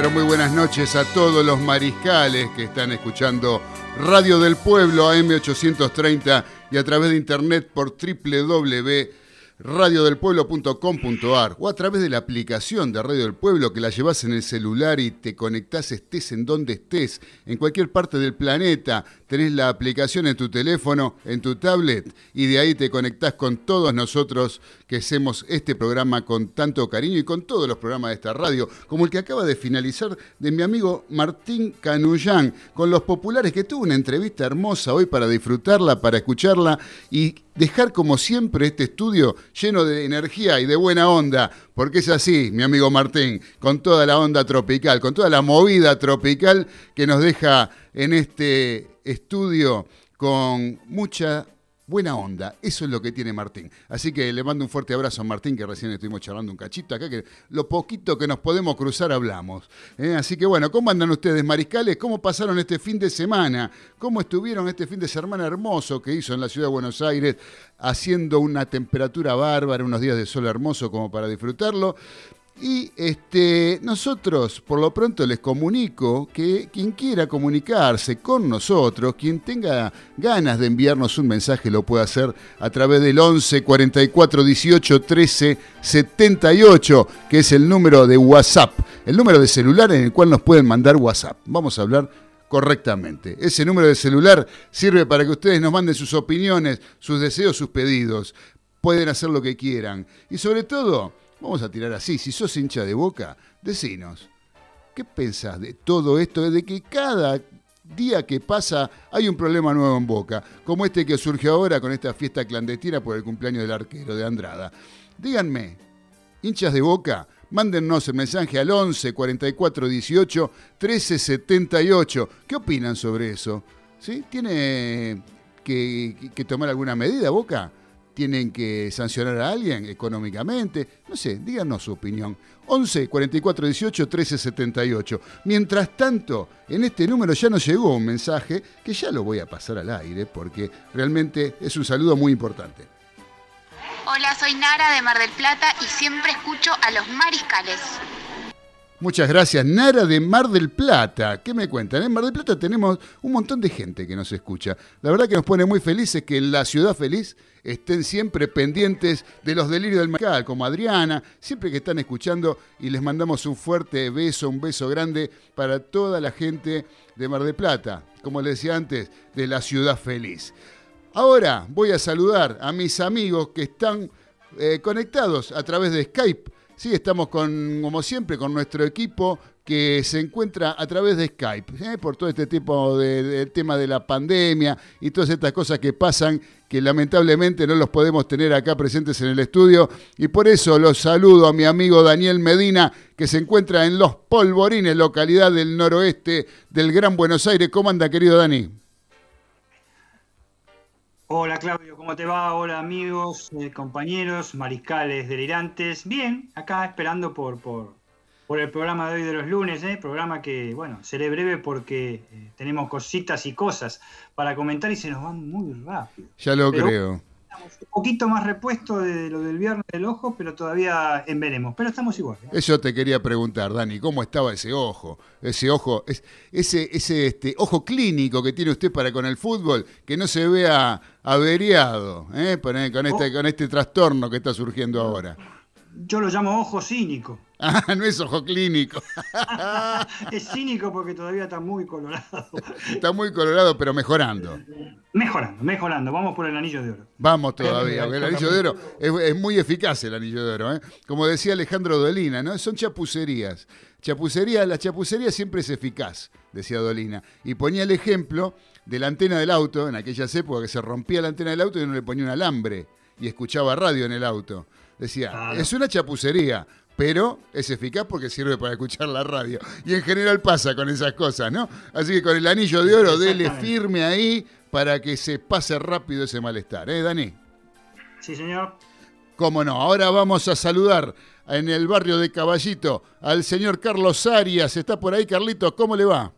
Pero muy buenas noches a todos los mariscales que están escuchando Radio del Pueblo AM830 y a través de internet por www.radiodelpueblo.com.ar o a través de la aplicación de Radio del Pueblo que la llevas en el celular y te conectás estés en donde estés, en cualquier parte del planeta, tenés la aplicación en tu teléfono, en tu tablet, y de ahí te conectás con todos nosotros que hacemos este programa con tanto cariño y con todos los programas de esta radio, como el que acaba de finalizar de mi amigo Martín Canullán, con los populares, que tuvo una entrevista hermosa hoy para disfrutarla, para escucharla y dejar como siempre este estudio lleno de energía y de buena onda, porque es así, mi amigo Martín, con toda la onda tropical, con toda la movida tropical que nos deja en este estudio con mucha buena onda. Eso es lo que tiene Martín. Así que le mando un fuerte abrazo a Martín, que recién estuvimos charlando un cachito acá, que lo poquito que nos podemos cruzar hablamos. ¿eh? Así que bueno, ¿cómo andan ustedes, mariscales? ¿Cómo pasaron este fin de semana? ¿Cómo estuvieron este fin de semana hermoso que hizo en la ciudad de Buenos Aires, haciendo una temperatura bárbara, unos días de sol hermoso como para disfrutarlo? Y este, nosotros, por lo pronto, les comunico que quien quiera comunicarse con nosotros, quien tenga ganas de enviarnos un mensaje, lo puede hacer a través del 11 44 18 13 78, que es el número de WhatsApp, el número de celular en el cual nos pueden mandar WhatsApp. Vamos a hablar correctamente. Ese número de celular sirve para que ustedes nos manden sus opiniones, sus deseos, sus pedidos. Pueden hacer lo que quieran. Y sobre todo Vamos a tirar así, si sos hincha de boca, decinos, ¿qué pensás de todo esto? De que cada día que pasa hay un problema nuevo en Boca, como este que surgió ahora con esta fiesta clandestina por el cumpleaños del arquero de Andrada. Díganme, hinchas de Boca, mándennos el mensaje al 11 44 18 13 78. ¿Qué opinan sobre eso? ¿Sí? ¿Tiene que tomar alguna medida Boca? Tienen que sancionar a alguien económicamente. No sé, díganos su opinión. 11 44 18 13 78. Mientras tanto, en este número ya nos llegó un mensaje que ya lo voy a pasar al aire porque realmente es un saludo muy importante. Hola, soy Nara de Mar del Plata y siempre escucho a los mariscales. Muchas gracias, Nara de Mar del Plata. ¿Qué me cuentan? En Mar del Plata tenemos un montón de gente que nos escucha. La verdad que nos pone muy felices que en la ciudad feliz estén siempre pendientes de los delirios del mercado, como Adriana, siempre que están escuchando y les mandamos un fuerte beso, un beso grande para toda la gente de Mar del Plata, como les decía antes, de la ciudad feliz. Ahora voy a saludar a mis amigos que están eh, conectados a través de Skype Sí, estamos con, como siempre, con nuestro equipo que se encuentra a través de Skype, ¿eh? por todo este tipo de, tema de la pandemia y todas estas cosas que pasan que lamentablemente no los podemos tener acá presentes en el estudio y por eso los saludo a mi amigo Daniel Medina que se encuentra en Los Polvorines, localidad del noroeste del Gran Buenos Aires. ¿Cómo anda, querido Dani? Hola Claudio, ¿cómo te va? Hola amigos, eh, compañeros, mariscales delirantes. Bien, acá esperando por, por, por, el programa de hoy de los lunes, ¿eh? programa que, bueno, seré breve porque eh, tenemos cositas y cosas para comentar y se nos van muy rápido. Ya lo creo un poquito más repuesto de lo del viernes del ojo, pero todavía en veremos. Pero estamos igual. ¿eh? Eso te quería preguntar, Dani, ¿cómo estaba ese ojo? Ese ojo, ese, ese este, ojo clínico que tiene usted para con el fútbol, que no se vea averiado ¿eh? con, este, con este trastorno que está surgiendo ahora. yo lo llamo ojo cínico. Ah, no es ojo clínico. es cínico porque todavía está muy colorado. Está muy colorado, pero mejorando. Mejorando, mejorando. Vamos por el anillo de oro. Vamos todavía, el anillo de oro es, muy eficaz el anillo de oro. ¿eh? Como decía Alejandro Dolina, ¿no? Son chapucerías. Chapucería, la chapucería siempre es eficaz, decía Dolina. Y ponía el ejemplo de la antena del auto, en aquellas épocas que se rompía la antena del auto y uno le ponía un alambre y escuchaba radio en el auto. Decía, es una chapucería, pero es eficaz porque sirve para escuchar la radio. Y en general pasa con esas cosas, ¿no? Así que con el anillo de oro, dele firme ahí para que se pase rápido ese malestar, ¿eh, Dani? Sí, señor. Cómo no. Ahora vamos a saludar en el barrio de Caballito al señor Carlos Arias. ¿Está por ahí, Carlitos? ¿Cómo le va?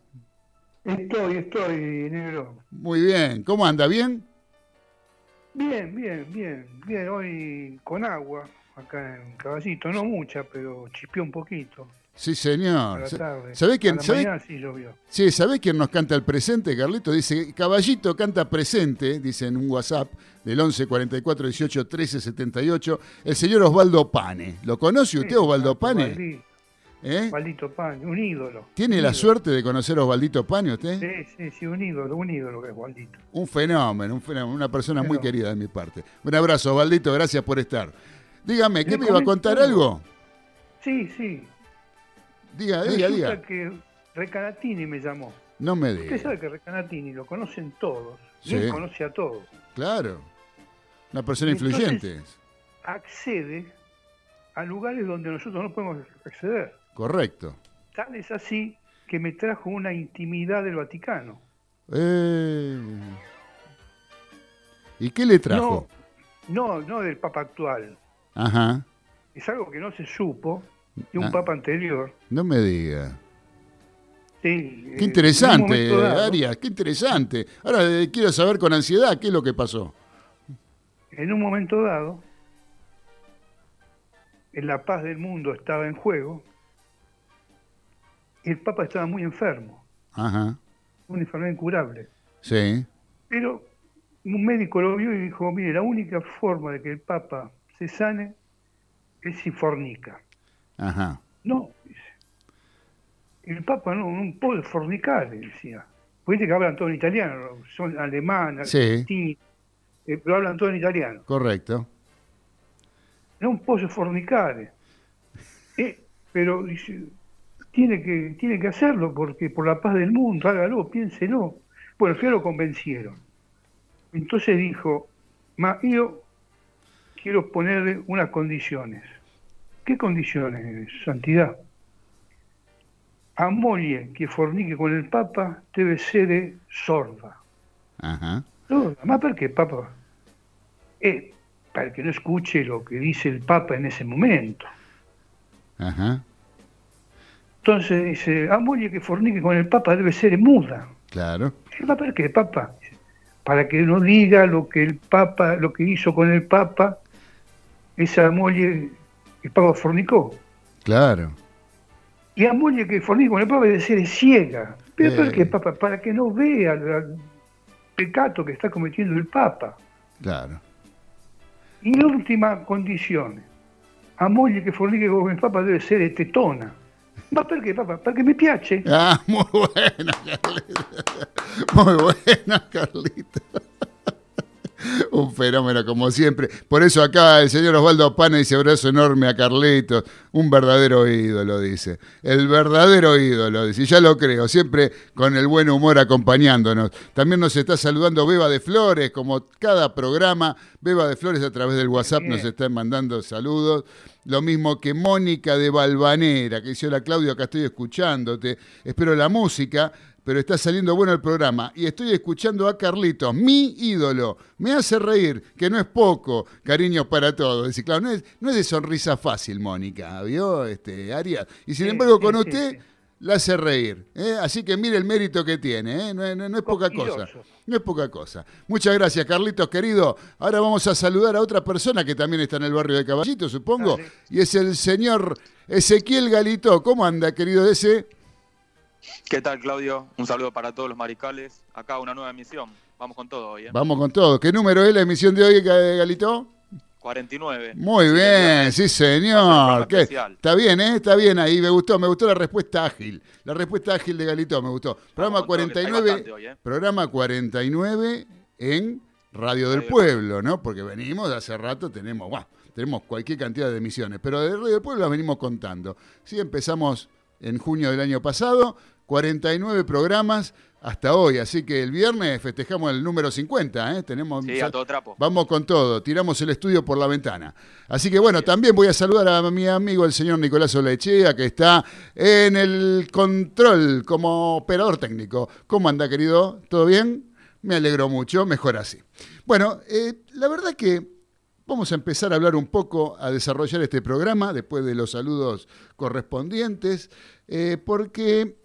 Estoy, estoy, negro. Muy bien. ¿Cómo anda? ¿Bien? Bien, bien, bien, bien. Hoy con agua, acá en Caballito, no mucha, pero chispeó un poquito. Sí, señor. ¿Sabe quién? Sabe, sí, llovió. sí, ¿sabe quién nos canta el presente, Carlito? Dice, Caballito canta presente, dice en un WhatsApp del 11 44 18 13 78, el señor Osvaldo Pane. ¿Lo conoce usted, Osvaldo Pane? ¿Eh? Osvaldito Pane, un ídolo. ¿Tiene la suerte de conocer a Osvaldito Pane usted? Sí, sí, sí, un ídolo, un ídolo que es Osvaldito. Un fenómeno, un fenómeno, una persona muy querida de mi parte. Un abrazo, Osvaldito, gracias por estar. Dígame, ¿qué me iba a contar algo? Sí, sí. Diga, diga, diga. que Recanatini me llamó. No me diga. Usted sabe que Recanatini lo conocen todos. Sí. él conoce a todos. Claro. Una persona influyente. Accede a lugares donde nosotros no podemos acceder. Correcto. Tal es así que me trajo una intimidad del Vaticano. Eh. ¿Y qué le trajo? No, no, del Papa actual. Ajá. Es algo que no se supo de un ah. Papa anterior. No me diga. Sí, qué interesante, Arias, qué interesante. Ahora eh, quiero saber con ansiedad qué es lo que pasó. En un momento dado, en la paz del mundo estaba en juego el Papa estaba muy enfermo. Ajá. Una enfermedad incurable. Sí. Pero un médico lo vio y dijo, mire, la única forma de que el Papa se sane es si fornica. Ajá. No. El Papa no, no puede fornicar, decía. Porque que hablan todo en italiano, son alemanes, sí. Eh, pero hablan todo en italiano. Correcto. No puede fornicar. Eh, pero dice, tiene que, tiene que hacerlo porque por la paz del mundo, hágalo, piénselo. Bueno, ya lo convencieron. Entonces dijo, ma, yo quiero ponerle unas condiciones. ¿Qué condiciones, Santidad? A moglie que fornique con el Papa debe ser sorda. Ajá. Sorda, ¿por qué, Papa? Eh, para que no escuche lo que dice el Papa en ese momento. Ajá. Entonces dice, a moglie que fornique con el Papa debe ser muda. Claro. ¿Para qué, Papa? Para que no diga lo que el Papa, lo que hizo con el Papa, esa moglie, el Papa fornicó. Claro. Y a moglie que fornique con el Papa debe ser ciega. ¿Pero para qué, Papa? Para que no vea el pecado que está cometiendo el Papa. Claro. Y la última condición, a moglie que fornique con el Papa debe ser tetona. Ma perché papà? Perché mi piace. Ah, muy buena, Carlito. Muy buena, Carlito. Un fenómeno como siempre. Por eso acá el señor Osvaldo Pana dice abrazo enorme a Carlitos. Un verdadero ídolo, dice. El verdadero ídolo, dice. Y ya lo creo, siempre con el buen humor acompañándonos. También nos está saludando Beba de Flores, como cada programa. Beba de Flores a través del WhatsApp nos está mandando saludos. Lo mismo que Mónica de Balvanera, que dice, hola Claudio, acá estoy escuchándote. Espero la música pero está saliendo bueno el programa. Y estoy escuchando a Carlitos, mi ídolo. Me hace reír, que no es poco. Cariños para todos. Dice, claro, no es, no es de sonrisa fácil, Mónica, ¿vio? Este, Arias. Y sin embargo, con usted la hace reír. ¿eh? Así que mire el mérito que tiene. ¿eh? No, es poca cosa. No es poca cosa. Muchas gracias, Carlitos, querido. Ahora vamos a saludar a otra persona que también está en el barrio de Caballito, supongo. Y es el señor Ezequiel Galito. ¿Cómo anda, querido ese? ¿Qué tal, Claudio? Un saludo para todos los maricales. Acá una nueva emisión. Vamos con todo hoy. ¿eh? Vamos con todo. ¿Qué número es la emisión de hoy, Galito? 49. Muy bien, sí señor. ¿Qué? Está bien, ¿eh? Está bien ahí, me gustó, me gustó la respuesta ágil. La respuesta ágil de Galito, me gustó. Programa 49, ¿eh? programa 49 en Radio del Pueblo, ¿no? Porque venimos hace rato, tenemos, tenemos cualquier cantidad de emisiones, pero de Radio del Pueblo las venimos contando. Sí, empezamos en junio del año pasado, 49 programas hasta hoy, así que el viernes festejamos el número 50, ¿eh? Tenemos, sí, a todo trapo. Vamos con todo, tiramos el estudio por la ventana. Así que bueno, también voy a saludar a mi amigo el señor Nicolás Olechea, que está en el control como operador técnico. ¿Cómo anda, querido? ¿Todo bien? Me alegro mucho, mejor así. Bueno, eh, la verdad que vamos a empezar a hablar un poco, a desarrollar este programa, después de los saludos correspondientes, eh, porque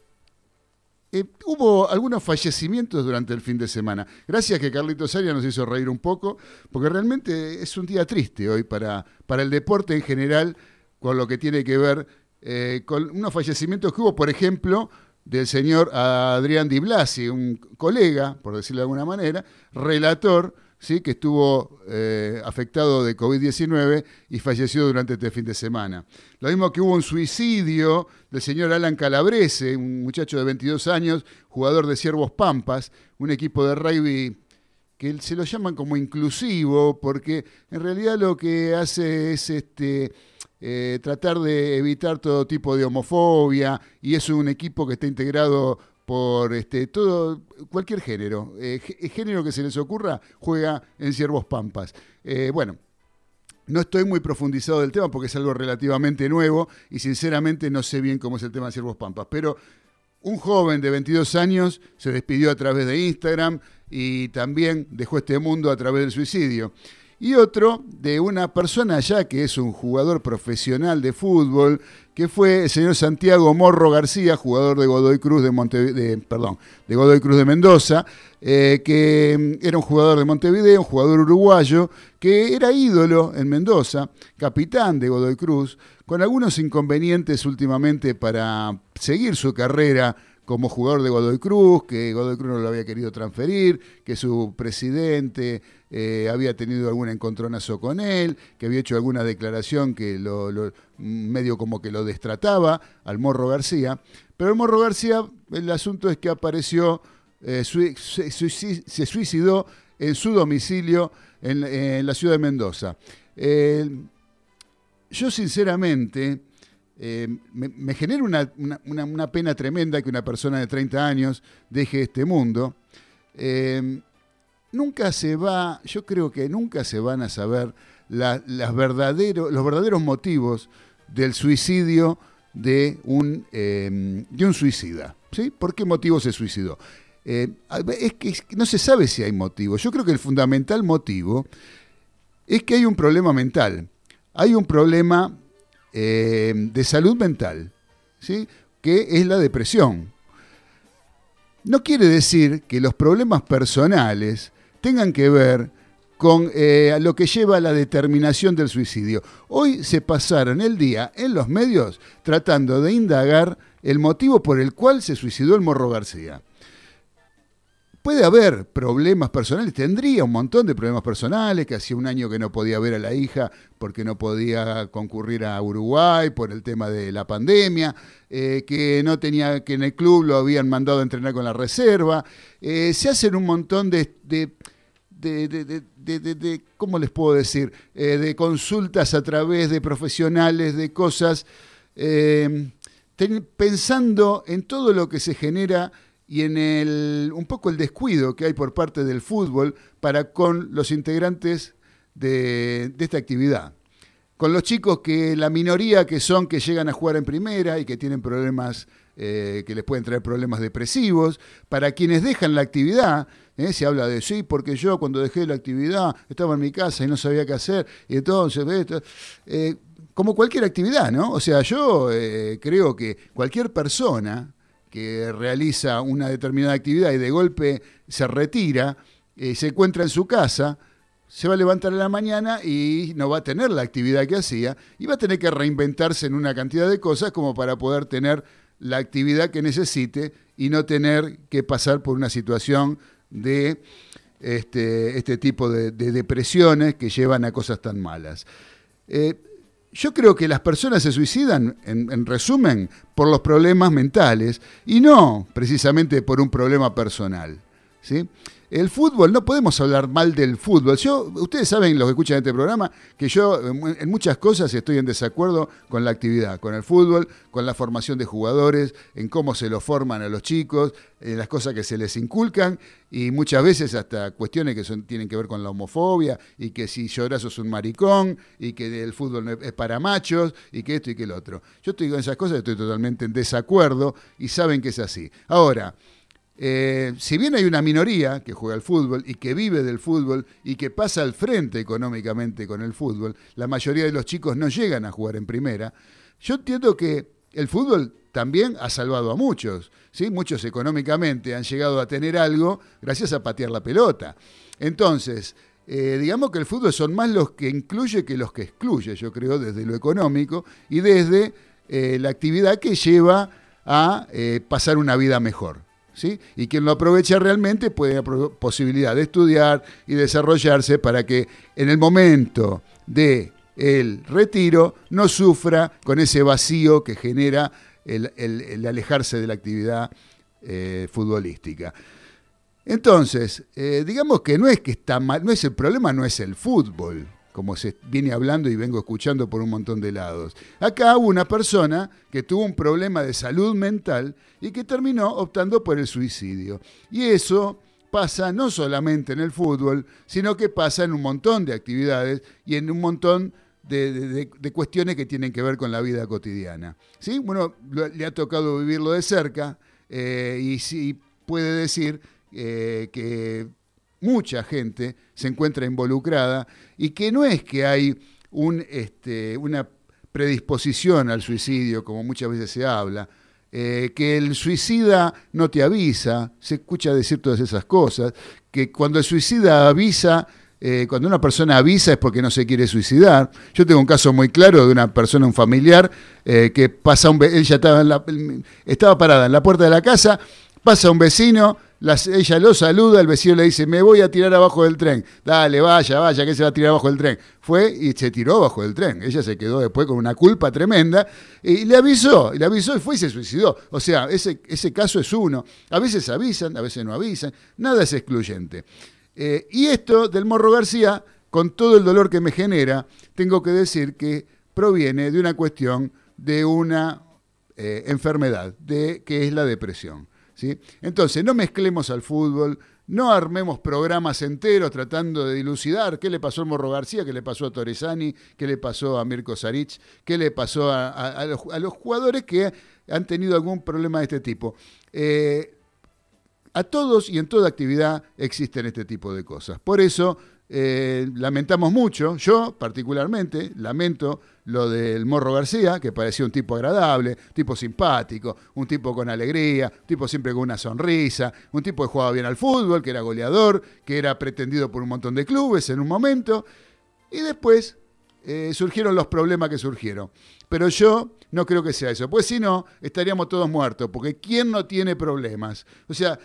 eh, hubo algunos fallecimientos durante el fin de semana. Gracias que Carlitos Saria nos hizo reír un poco, porque realmente es un día triste hoy para, para el deporte en general, con lo que tiene que ver eh, con unos fallecimientos que hubo, por ejemplo, del señor Adrián Di Blasi, un colega, por decirlo de alguna manera, relator ¿sí? que estuvo eh, afectado de COVID-19 y falleció durante este fin de semana. Lo mismo que hubo un suicidio del señor Alan Calabrese, un muchacho de 22 años, jugador de Ciervos Pampas, un equipo de rugby que se lo llaman como inclusivo, porque en realidad lo que hace es este, eh, tratar de evitar todo tipo de homofobia y es un equipo que está integrado por este, todo, cualquier género. Eh, género que se les ocurra, juega en Ciervos Pampas. Eh, bueno, no estoy muy profundizado del tema porque es algo relativamente nuevo y sinceramente no sé bien cómo es el tema de Ciervos Pampas, pero un joven de 22 años se despidió a través de Instagram y también dejó este mundo a través del suicidio y otro de una persona ya que es un jugador profesional de fútbol, que fue el señor Santiago Morro García, jugador de Godoy Cruz de, Montevideo, perdón, de Godoy Cruz de Mendoza, eh, que mm, era un jugador de Montevideo, un jugador uruguayo, que era ídolo en Mendoza, capitán de Godoy Cruz, con algunos inconvenientes últimamente para seguir su carrera como jugador de Godoy Cruz, que Godoy Cruz no lo había querido transferir, que su presidente eh, había tenido algún encontronazo con él, que había hecho alguna declaración que lo, medio como que lo destrataba al Morro García. Pero el Morro García, el asunto es que apareció, eh, se, suicidó en su domicilio en, la ciudad de Mendoza. yo sinceramente eh, me, genera una, pena tremenda que una persona de 30 años deje este mundo. Eh, nunca se va, yo creo que nunca se van a saber los verdaderos motivos del suicidio de un, eh, de un suicida. ¿sí? ¿Por qué motivo se suicidó? es que no se sabe si hay motivo. Yo creo que el fundamental motivo es que hay un problema mental. Hay un problema eh, de salud mental, ¿sí? que es la depresión. No quiere decir que los problemas personales tengan que ver con eh, lo que lleva a la determinación del suicidio. Hoy se pasaron el día en los medios tratando de indagar el motivo por el cual se suicidó el Morro García puede haber problemas personales, tendría un montón de problemas personales, que hacía un año que no podía ver a la hija porque no podía concurrir a Uruguay por el tema de la pandemia, eh, que no tenía, que en el club lo habían mandado a entrenar con la reserva. Eh, se hacen un montón de, de, de, ¿cómo les puedo decir? Eh, de consultas a través de profesionales, de cosas, pensando en todo lo que se genera y en el, un poco el descuido que hay por parte del fútbol para con los integrantes de, esta actividad. Con los chicos que la minoría que son que llegan a jugar en primera y que tienen problemas, eh, que les pueden traer problemas depresivos, para quienes dejan la actividad, eh, se habla de sí, porque yo cuando dejé la actividad estaba en mi casa y no sabía qué hacer, y entonces, eh, como cualquier actividad, ¿no? O sea, yo creo que cualquier persona que realiza una determinada actividad y de golpe se retira, eh, se encuentra en su casa, se va a levantar en la mañana y no va a tener la actividad que hacía y va a tener que reinventarse en una cantidad de cosas como para poder tener la actividad que necesite y no tener que pasar por una situación de este, este tipo de, depresiones que llevan a cosas tan malas. Eh, yo creo que las personas se suicidan, en, resumen, por los problemas mentales y no precisamente por un problema personal. ¿sí? El fútbol, no podemos hablar mal del fútbol. Yo, ustedes saben, los que escuchan este programa, que yo en muchas cosas estoy en desacuerdo con la actividad, con el fútbol, con la formación de jugadores, en cómo se lo forman a los chicos, en las cosas que se les inculcan y muchas veces hasta cuestiones que son, tienen que ver con la homofobia y que si lloras sos un maricón y que el fútbol es para machos y que esto y que el otro. Yo estoy con esas cosas, estoy totalmente en desacuerdo y saben que es así. Ahora, eh, si bien hay una minoría que juega al fútbol y que vive del fútbol y que pasa al frente económicamente con el fútbol, la mayoría de los chicos no llegan a jugar en primera, yo entiendo que el fútbol también ha salvado a muchos, ¿sí? muchos económicamente han llegado a tener algo gracias a patear la pelota. Entonces, eh, digamos que el fútbol son más los que incluye que los que excluye, yo creo, desde lo económico y desde eh, la actividad que lleva a pasar una vida mejor. Y quien lo aprovecha realmente puede tener posibilidad de estudiar y desarrollarse para que en el momento de el retiro no sufra con ese vacío que genera el, alejarse de la actividad eh, futbolística. Entonces, eh, digamos que no es que está mal, no es el problema, no es el fútbol como se viene hablando y vengo escuchando por un montón de lados. Acá hubo una persona que tuvo un problema de salud mental y que terminó optando por el suicidio. Y eso pasa no solamente en el fútbol, sino que pasa en un montón de actividades y en un montón de, cuestiones que tienen que ver con la vida cotidiana. ¿Sí? Bueno, le ha tocado vivirlo de cerca eh, y sí puede decir eh, que mucha gente se encuentra involucrada y que no es que hay un, este, una predisposición al suicidio, como muchas veces se habla, eh, que el suicida no te avisa, se escucha decir todas esas cosas, que cuando el suicida avisa, eh, cuando una persona avisa es porque no se quiere suicidar. Yo tengo un caso muy claro de una persona, un familiar, eh, que pasa un... Él ya estaba, estaba parada en la puerta de la casa, pasa un vecino, ella lo saluda, el vecino le dice, me voy a tirar abajo del tren. Dale, vaya, vaya, que se va a tirar abajo del tren. Fue y se tiró abajo del tren. Ella se quedó después con una culpa tremenda y le avisó, y le avisó y fue y se suicidó. O sea, ese, ese caso es uno. A veces avisan, a veces no avisan. Nada es excluyente. Eh, y esto del Morro García, con todo el dolor que me genera, tengo que decir que proviene de una cuestión de una eh, enfermedad, de, que es la depresión. Entonces, no mezclemos al fútbol, no armemos programas enteros tratando de dilucidar qué le pasó a Morro García, qué le pasó a Torresani, qué le pasó a Mirko Saric, qué le pasó a, los, jugadores que han tenido algún problema de este tipo. Eh, a todos y en toda actividad existen este tipo de cosas. Por eso eh, lamentamos mucho, yo particularmente lamento lo del Morro García, que parecía un tipo agradable, tipo simpático, un tipo con alegría, un tipo siempre con una sonrisa, un tipo que jugaba bien al fútbol, que era goleador, que era pretendido por un montón de clubes en un momento, y después eh, surgieron los problemas que surgieron. Pero yo no creo que sea eso, pues si no, estaríamos todos muertos, porque ¿quién no tiene problemas? O sea,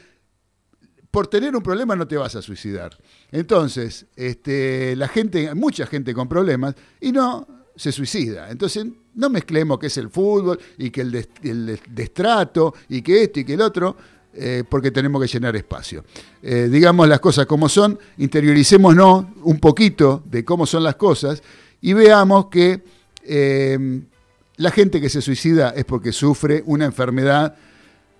por tener un problema no te vas a suicidar. Entonces, este, la gente, mucha gente con problemas, y no se suicida. Entonces, no mezclemos que es el fútbol y que el, destrato y que esto y que el otro, eh, porque tenemos que llenar espacio. Eh, digamos las cosas como son, interioricémonos un poquito de cómo son las cosas y veamos que eh, la gente que se suicida es porque sufre una enfermedad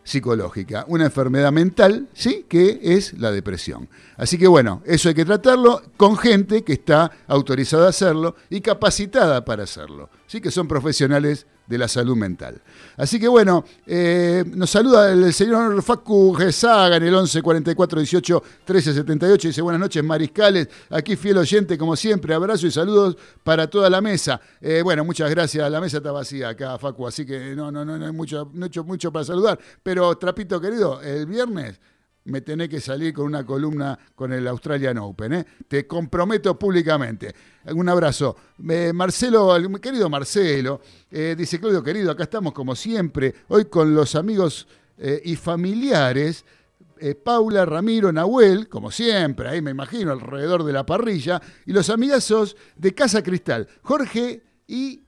psicológica, una enfermedad mental, ¿sí? que es la depresión. Así que bueno, eso hay que tratarlo con gente que está autorizada a hacerlo y capacitada para hacerlo, ¿sí? que son profesionales de la salud mental. Así que bueno, eh, nos saluda el señor Facu Gesaga en el 11 44 18 13 78. Dice buenas noches, mariscales. Aquí fiel oyente, como siempre. Abrazo y saludos para toda la mesa. Eh, bueno, muchas gracias. La mesa está vacía acá, Facu, así que no, no, no, no hay mucho, mucho, mucho para saludar. Pero, Trapito querido, el viernes me tenés que salir con una columna con el Australian Open. ¿eh? Te comprometo públicamente. Un abrazo. Marcelo, querido Marcelo, eh, dice Claudio, querido, acá estamos como siempre, hoy con los amigos eh, y familiares eh, Paula, Ramiro, Nahuel, como siempre, ahí me imagino, alrededor de la parrilla, y los amigazos de Casa Cristal, Jorge y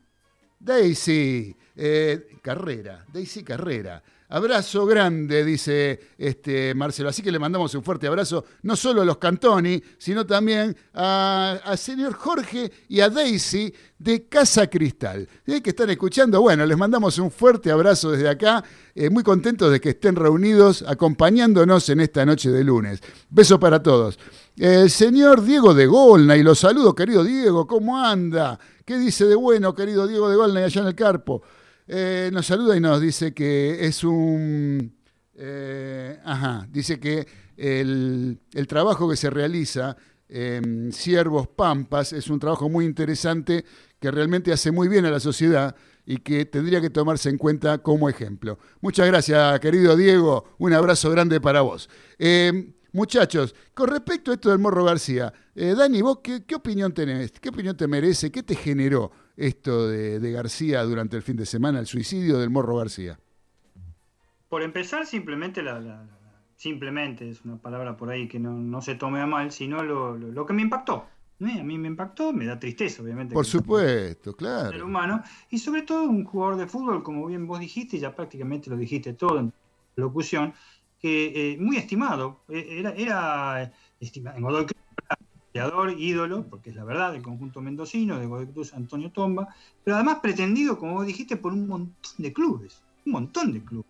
Daisy eh, Carrera, Daisy Carrera. Abrazo grande, dice este Marcelo. Así que le mandamos un fuerte abrazo, no solo a los Cantoni, sino también al señor Jorge y a Daisy de Casa Cristal. ¿Eh? Que están escuchando. Bueno, les mandamos un fuerte abrazo desde acá. Eh, muy contentos de que estén reunidos acompañándonos en esta noche de lunes. Beso para todos. El señor Diego de Golna, y los saludo, querido Diego, ¿cómo anda? ¿Qué dice de bueno, querido Diego de Golna, allá en el Carpo? Eh, nos saluda y nos dice que es un... Eh, ajá, dice que el, trabajo que se realiza en Siervos Pampas es un trabajo muy interesante que realmente hace muy bien a la sociedad y que tendría que tomarse en cuenta como ejemplo. Muchas gracias, querido Diego. Un abrazo grande para vos. Eh, muchachos, con respecto a esto del Morro García, Dani, vos qué, qué opinión tenés? ¿Qué opinión te merece? ¿Qué te generó esto de, García durante el fin de semana, el suicidio del Morro García? Por empezar, simplemente la, simplemente es una palabra por ahí que no, se tome a mal, sino lo, que me impactó. ¿eh? A mí me impactó, me da tristeza, obviamente. Por supuesto, claro. Ser humano. Y sobre todo un jugador de fútbol, como bien vos dijiste, ya prácticamente lo dijiste todo en locución, que eh, muy estimado. Eh, era, era estimado. En Godoy ídolo, porque es la verdad, del conjunto mendocino, de Godoy Antonio Tomba, pero además pretendido, como vos dijiste, por un montón de clubes, un montón de clubes.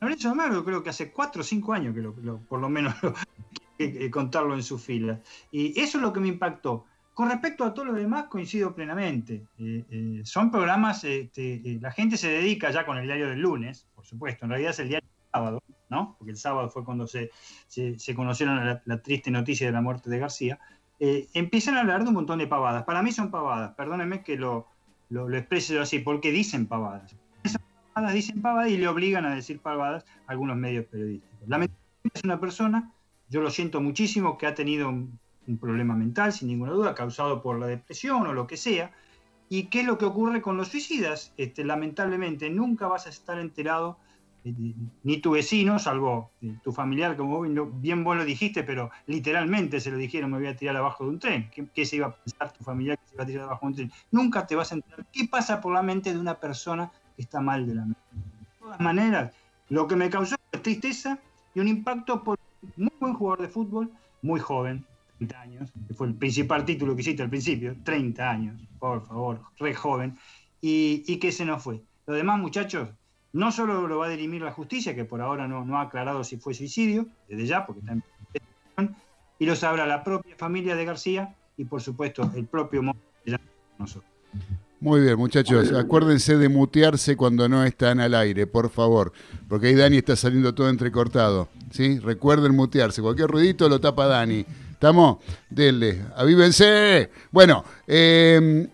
Lorenzo Almagro creo que hace cuatro o cinco años que por lo menos contarlo en sus filas. Y eso es lo que me impactó. Con respecto a todo lo demás, coincido plenamente. Eh, eh, son programas, este, eh, la gente se dedica ya con el diario del lunes, por supuesto, en realidad es el diario del sábado, ¿no? Porque el sábado fue cuando se, se, conocieron la, triste noticia de la muerte de García, eh, empiezan a hablar de un montón de pavadas. Para mí son pavadas, perdónenme que lo, lo, exprese así, porque dicen pavadas. Esas pavadas dicen pavadas y le obligan a decir pavadas algunos medios periodísticos. Lamentablemente es una persona, yo lo siento muchísimo, que ha tenido un, problema mental, sin ninguna duda, causado por la depresión o lo que sea. ¿Y qué es lo que ocurre con los suicidas? Este, lamentablemente nunca vas a estar enterado ni tu vecino, salvo eh, tu familiar, como bien vos lo dijiste, pero literalmente se lo dijeron, me voy a tirar abajo de un tren. ¿Qué, se iba a pensar tu familiar que se iba a tirar abajo de un tren? Nunca te vas a enterar qué pasa por la mente de una persona que está mal de la mente. De todas maneras, lo que me causó tristeza y un impacto por un muy buen jugador de fútbol, muy joven, 30 años, que fue el principal título que hiciste al principio, 30 años, por favor, re joven, y, y que se nos fue. Los demás muchachos, no solo lo va a dirimir la justicia, que por ahora no, ha aclarado si fue suicidio, desde ya, porque está en y lo sabrá la propia familia de García y por supuesto el propio nosotros. Muy bien, muchachos, acuérdense de mutearse cuando no están al aire, por favor, porque ahí Dani está saliendo todo entrecortado, ¿sí? Recuerden mutearse, cualquier ruidito lo tapa Dani. ¿Estamos? Denle, avívense. Bueno, eh,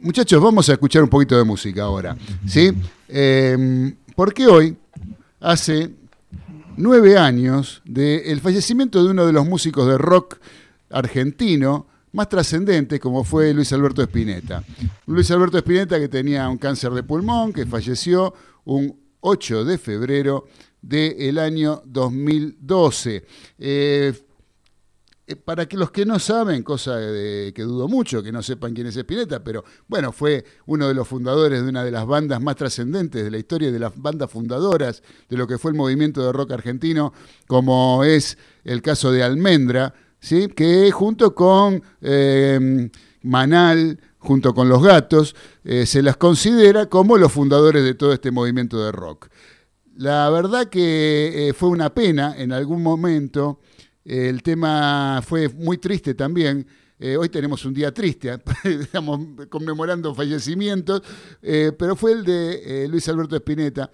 muchachos, vamos a escuchar un poquito de música ahora, ¿sí? Eh, porque hoy hace nueve años del fallecimiento de uno de los músicos de rock argentino más trascendentes, como fue Luis Alberto Spinetta. Luis Alberto Spinetta que tenía un cáncer de pulmón, que falleció un 8 de febrero del año 2012. Eh, para que los que no saben, cosa de, que dudo mucho que no sepan quién es Spinetta, pero bueno, fue uno de los fundadores de una de las bandas más trascendentes de la historia de las bandas fundadoras de lo que fue el movimiento de rock argentino, como es el caso de Almendra, ¿sí? que junto con eh, Manal, junto con Los Gatos, eh, se las considera como los fundadores de todo este movimiento de rock. La verdad que fue una pena en algún momento el tema fue muy triste también. Eh, hoy tenemos un día triste, estamos conmemorando fallecimientos, eh, pero fue el de eh, Luis Alberto Espineta,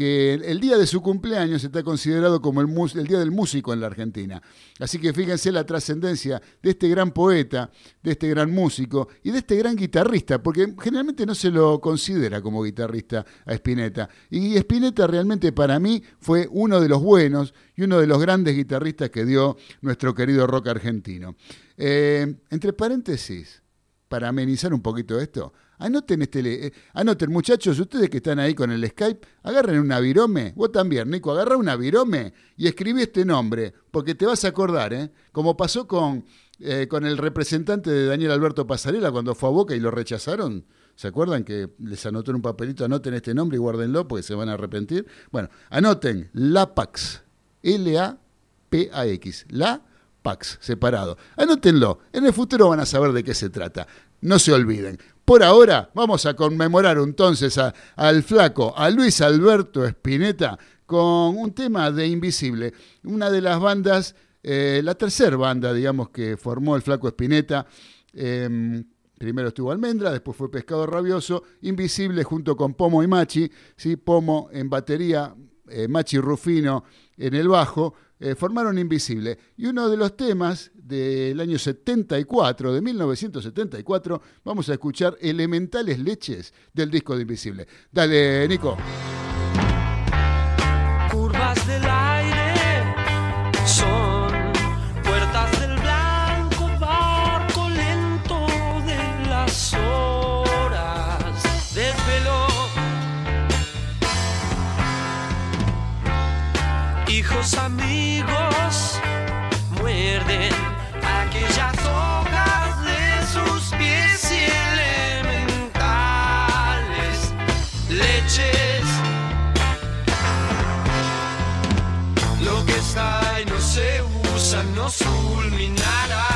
que el día de su cumpleaños está considerado como el, Día del Músico en la Argentina. Así que fíjense la trascendencia de este gran poeta, de este gran músico y de este gran guitarrista, porque generalmente no se lo considera como guitarrista a Spinetta. Y Spinetta realmente para mí fue uno de los buenos y uno de los grandes guitarristas que dio nuestro querido rock argentino. Eh, entre paréntesis, para amenizar un poquito esto, Anoten este, eh, anoten muchachos, ustedes que están ahí con el Skype, agarren una virome, vos también, Nico, agarra una virome y escribí este nombre, porque te vas a acordar, ¿eh? Como pasó con, eh, con el representante de Daniel Alberto Pasarela cuando fue a Boca y lo rechazaron. ¿Se acuerdan que les anotó en un papelito, anoten este nombre y guárdenlo porque se van a arrepentir? Bueno, anoten LAPAX, L-A-P-A-X, la Pax, separado. Anótenlo, en el futuro van a saber de qué se trata. No se olviden. Por ahora vamos a conmemorar entonces al flaco, a Luis Alberto Spinetta, con un tema de Invisible, una de las bandas, eh, la tercera banda, digamos, que formó el flaco Spinetta. Em, primero estuvo Almendra, después fue Pescado Rabioso, Invisible junto con Pomo y Machi, ¿sí? Pomo en batería, eh, Machi Rufino en el bajo, eh, formaron Invisible. Y uno de los temas del año 74, de 1974, vamos a escuchar Elementales Leches del disco de Invisible. Dale, Nico. Curvas del aire Hijos amigos muerden aquellas hojas de sus pies elementales leches. Lo que está y no se usa nos fulminará.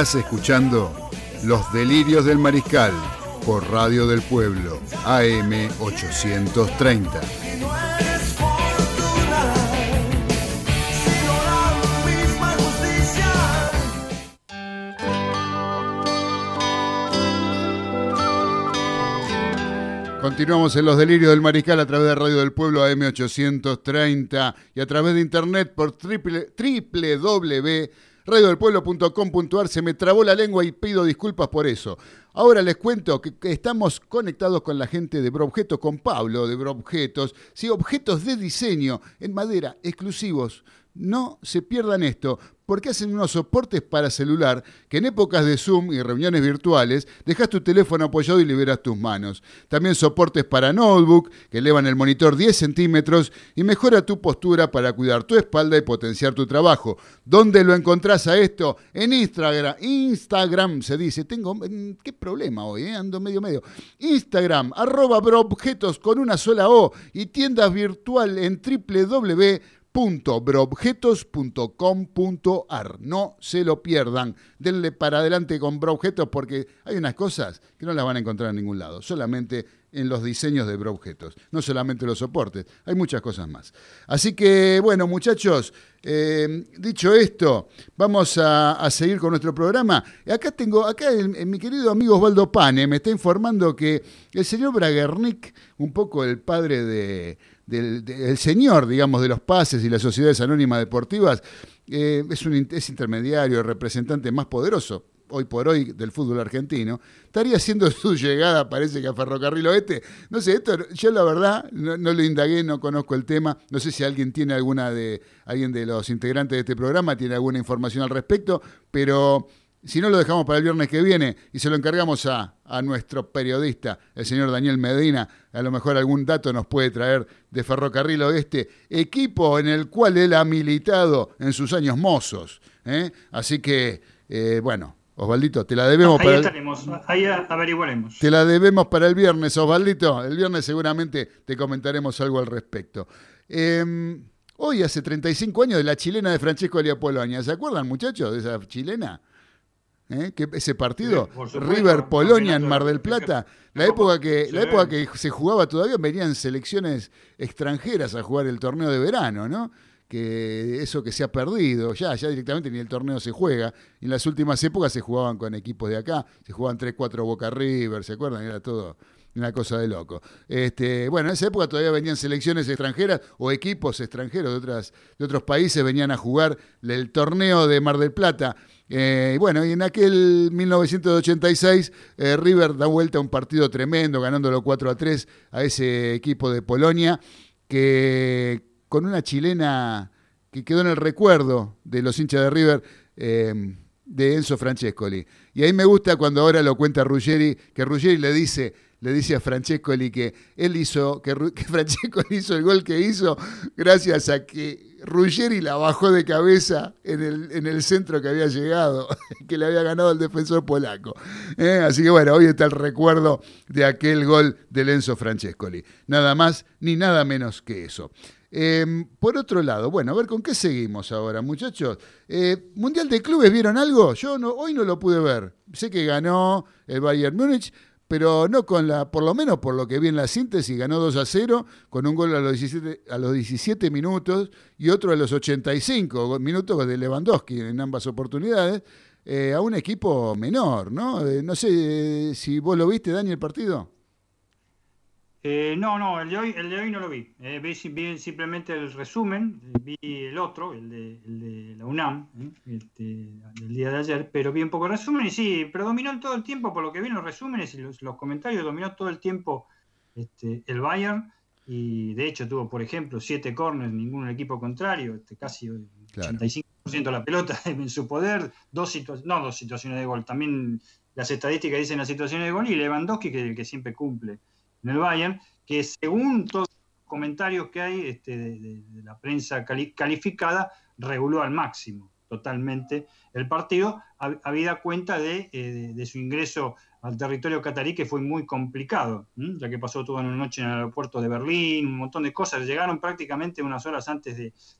Estás escuchando Los Delirios del Mariscal por Radio del Pueblo, AM 830. Continuamos en los delirios del mariscal a través de Radio del Pueblo AM830 y a través de internet por triple, www.radiodelpueblo.com.ar. Se me trabó la lengua y pido disculpas por eso. Ahora les cuento que, que estamos conectados con la gente de Broobjetos, con Pablo de Broobjetos. Sí, objetos de diseño en madera exclusivos. No se pierdan esto, porque hacen unos soportes para celular que en épocas de Zoom y reuniones virtuales dejas tu teléfono apoyado y liberas tus manos. También soportes para notebook que elevan el monitor 10 centímetros y mejora tu postura para cuidar tu espalda y potenciar tu trabajo. ¿Dónde lo encontrás a esto? En Instagram. Instagram se dice. Tengo. mm, ¿Qué problema hoy? eh? Ando medio medio. Instagram, arroba broobjetos con una sola O y tiendas virtual en www www.broobjetos.com.ar. No se lo pierdan. Denle para adelante con Broobjetos porque hay unas cosas que no las van a encontrar en ningún lado, solamente en los diseños de Broobjetos, no solamente los soportes, hay muchas cosas más. Así que, bueno, muchachos, eh, dicho esto, vamos a, seguir con nuestro programa. Acá tengo, acá el, mi querido amigo Osvaldo Pane me está informando que el señor Bragernick, un poco el padre de, del, señor, digamos, de los pases y las sociedades anónimas deportivas, eh, es un es intermediario, representante más poderoso hoy por hoy del fútbol argentino, estaría haciendo su llegada, parece que a Ferrocarril Oeste. No sé, esto yo la verdad no, no, lo indagué, no conozco el tema. No sé si alguien tiene alguna de, alguien de los integrantes de este programa tiene alguna información al respecto, pero si no lo dejamos para el viernes que viene y se lo encargamos a, a nuestro periodista, el señor Daniel Medina, a lo mejor algún dato nos puede traer de Ferrocarril Oeste, equipo en el cual él ha militado en sus años mozos. ¿eh? Así que, eh, bueno, Osvaldito, te la debemos ahí para estaremos, el... ahí averiguaremos. Te la debemos para el viernes, Osvaldito. El viernes seguramente te comentaremos algo al respecto. Eh, hoy hace 35 años de la chilena de Francesco Elia Polonia. ¿Se acuerdan, muchachos, de esa chilena? ¿Eh? Que ese partido, sí, River Polonia en Mar del Plata, la época que la época que se jugaba todavía venían selecciones extranjeras a jugar el torneo de verano, ¿no? que eso que se ha perdido, ya, ya directamente ni el torneo se juega. En las últimas épocas se jugaban con equipos de acá, se jugaban 3-4 Boca River, ¿se acuerdan? Era todo una cosa de loco. Este, bueno, en esa época todavía venían selecciones extranjeras o equipos extranjeros de, otras, de otros países, venían a jugar el torneo de Mar del Plata. Eh, bueno, y en aquel 1986 eh, River da vuelta a un partido tremendo, ganándolo 4 a 3 a ese equipo de Polonia, que con una chilena que quedó en el recuerdo de los hinchas de River, eh, de Enzo Francescoli. Y ahí me gusta cuando ahora lo cuenta Ruggeri, que Ruggeri le dice, le dice a Francescoli que él hizo, que, que Francescoli hizo el gol que hizo gracias a que Ruggeri la bajó de cabeza en el, en el centro que había llegado, que le había ganado el defensor polaco. ¿Eh? Así que bueno, hoy está el recuerdo de aquel gol de Enzo Francescoli. Nada más ni nada menos que eso. Eh, por otro lado, bueno, a ver con qué seguimos ahora, muchachos. Eh, Mundial de Clubes, ¿vieron algo? Yo no, hoy no lo pude ver. Sé que ganó el Bayern Múnich, pero no con la, por lo menos por lo que vi en la síntesis, ganó 2 a 0 con un gol a los 17, a los 17 minutos y otro a los 85 minutos de Lewandowski en ambas oportunidades. Eh, a un equipo menor, ¿no? Eh, no sé si vos lo viste, Dani, el partido. Eh, no, no, el de hoy, el de hoy no lo vi. Eh, vi, vi, simplemente el resumen, vi el otro, el de, el de la UNAM, ¿eh? este, del día de ayer, pero vi un poco el resumen y sí, predominó todo el tiempo, por lo que vi en los resúmenes y los, los comentarios, dominó todo el tiempo este, el Bayern y de hecho tuvo, por ejemplo, siete corners, ningún equipo contrario, este, casi claro. 85% de la pelota en su poder, dos situaciones, no dos situaciones de gol, también las estadísticas dicen las situaciones de gol y Lewandowski que, que siempre cumple en el Bayern, que según todos los comentarios que hay este, de, la prensa cali calificada, reguló al máximo totalmente el partido, habida cuenta de, eh, de, su ingreso al territorio catarí, que fue muy complicado, ¿sí? ya que pasó toda una noche en el aeropuerto de Berlín, un montón de cosas, llegaron prácticamente unas horas antes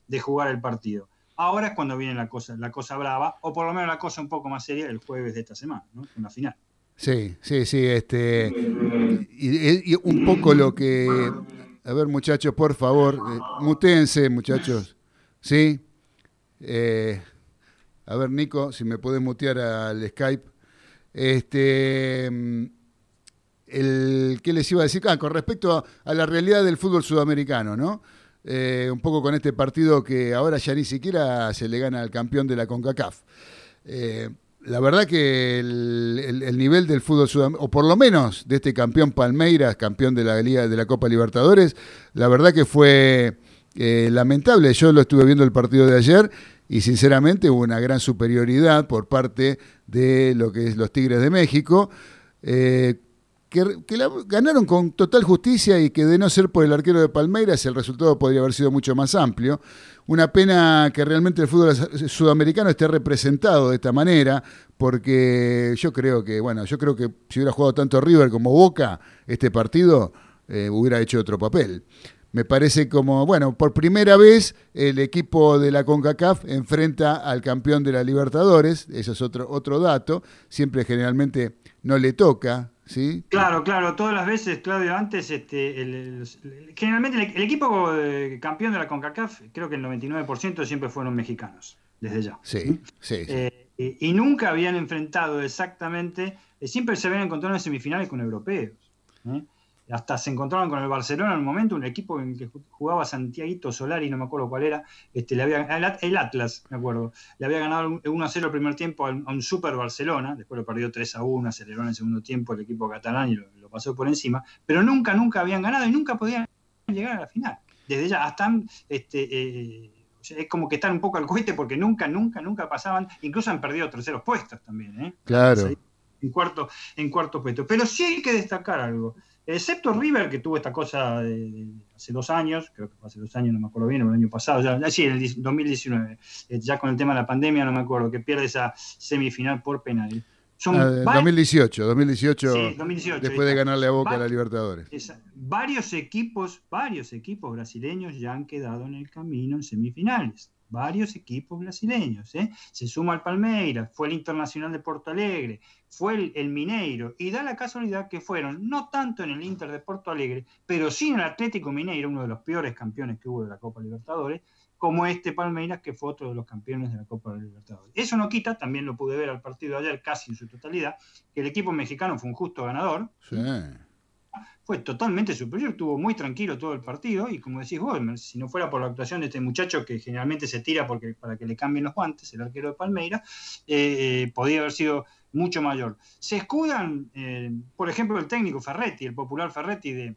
de jugar el partido. Ahora es cuando viene la cosa, la cosa brava, o por lo menos la cosa un poco más seria el jueves de esta semana, ¿no? en la final. Sí, sí, sí, este y, un poco lo que a ver muchachos, por favor, eh, mutéense muchachos, ¿sí? Eh, a ver Nico, si me puedes mutear al Skype. Este el, ¿qué les iba a decir? Ah, con respecto a, a la realidad del fútbol sudamericano, ¿no? Eh, un poco con este partido que ahora ya ni siquiera se le gana al campeón de la CONCACAF. Eh, la verdad que el, el- el nivel del fútbol sudamericano, o por lo menos de este campeón Palmeiras, campeón de la Liga de la Copa Libertadores, la verdad que fue eh, lamentable. Yo lo estuve viendo el partido de ayer y sinceramente hubo una gran superioridad por parte de lo que es los Tigres de México. eh, que, la ganaron con total justicia y que de no ser por el arquero de Palmeiras el resultado podría haber sido mucho más amplio. Una pena que realmente el fútbol sudamericano esté representado de esta manera, porque yo creo que, bueno, yo creo que si hubiera jugado tanto River como Boca este partido, eh, hubiera hecho otro papel. Me parece como, bueno, por primera vez el equipo de la CONCACAF enfrenta al campeón de la Libertadores, eso es otro, otro dato, siempre generalmente no le toca, ¿sí? Claro, claro, todas las veces, Claudio, antes, este, el- el- generalmente el, el equipo eh, campeón de la CONCACAF, creo que el 99% siempre fueron mexicanos, desde ya. Sí, sí, sí. Eh, y, y nunca habían enfrentado exactamente, eh, siempre se habían encontrado en semifinales con europeos. ¿eh? Hasta se encontraron con el Barcelona en un momento, un equipo en que ju- jugaba Santiaguito Solari, no me acuerdo cuál era, este, le había, el, At- el Atlas, me acuerdo, le había ganado un- 1 a 0 el primer tiempo a un, Super Barcelona, después lo perdió 3 a 1, aceleró en el segundo tiempo el equipo catalán y lo, lo pasó por encima, pero nunca, nunca habían ganado y nunca podían llegar a la final. Desde ya, hasta este, eh, es como que están un poco al cohete porque nunca, nunca, nunca pasaban, incluso han perdido terceros puestos también, ¿eh? Claro. En cuarto, en cuarto puesto. Pero sí hay que destacar algo. Excepto River, que tuvo esta cosa de, de hace dos años, creo que fue hace dos años, no me acuerdo bien, o el año pasado, ya, sí, en el 10 2019, eh, ya con el tema de la pandemia, no me acuerdo, que pierde esa semifinal por penal. Son Ah, va- 2018, 2018, Sí, 2018, después de ganarle a Boca a la Libertadores. Varios equipos, varios equipos brasileños ya han quedado en el camino en semifinales. Varios equipos brasileños. ¿eh? Se suma al Palmeiras, fue el Internacional de Porto Alegre, fue el, el Mineiro, y da la casualidad que fueron, no tanto en el Inter de Porto Alegre, pero sí en el Atlético Mineiro, uno de los peores campeones que hubo de la Copa Libertadores, como este Palmeiras, que fue otro de los campeones de la Copa Libertadores. Eso no quita, también lo pude ver al partido ayer casi en su totalidad, que el equipo mexicano fue un justo ganador, Sí. Fue totalmente superior, estuvo muy tranquilo todo el partido y como decís vos, si no fuera por la actuación de este muchacho que generalmente se tira porque, para que le cambien los guantes, el arquero de Palmeira, eh, eh, podía haber sido mucho mayor. Se escudan, eh, por ejemplo, el técnico Ferretti, el popular Ferretti de,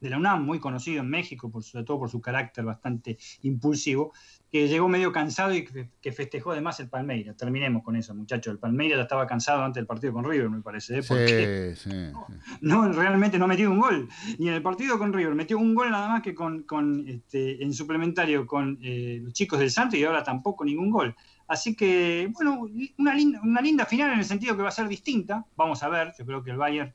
de la UNAM, muy conocido en México, por, sobre todo por su carácter bastante impulsivo, que llegó medio cansado y que, que festejó además el Palmeira. Terminemos con eso, muchacho. El Palmeira ya estaba cansado antes del partido con River, me parece. ¿eh? Porque Sí, sí, sí. no, realmente no metió un gol. Y en el partido con River metió un gol nada más que con, con, este, en suplementario con eh, los chicos del Santos y ahora tampoco ningún gol. Así que, bueno, una linda, una linda final en el sentido que va a ser distinta. Vamos a ver, yo creo que el Bayern